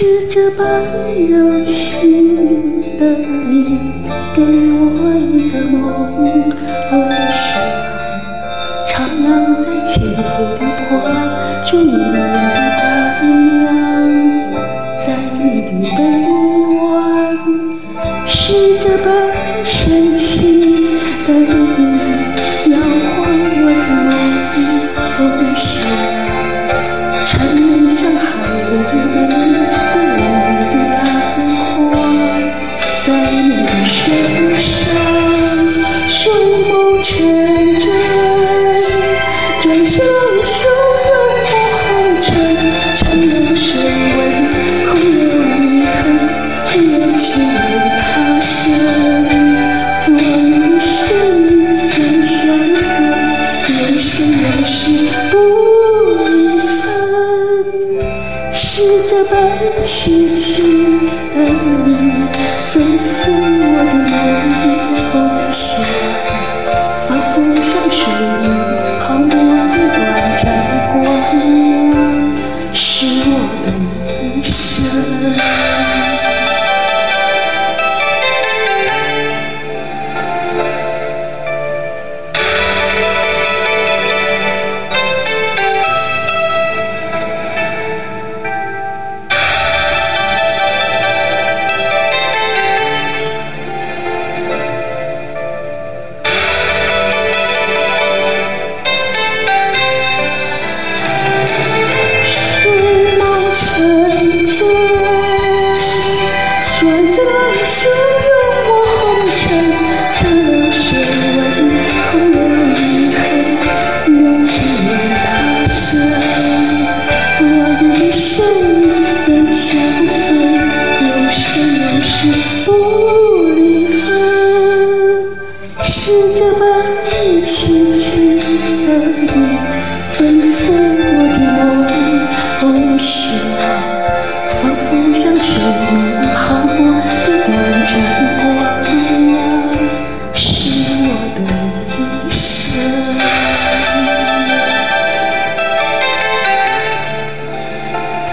是这般柔情的你，给我一个梦，梦想徜徉在千湖的波湾，祝你的太阳，在你的臂弯，是这般深情的你，摇晃我的梦，梦想徜徉像海我为一声总有一有一生命相人生仍世不离分是这般奇情的你粉碎我的梦想仿佛像水面泡沫的短暂光。这般凄凄的夜真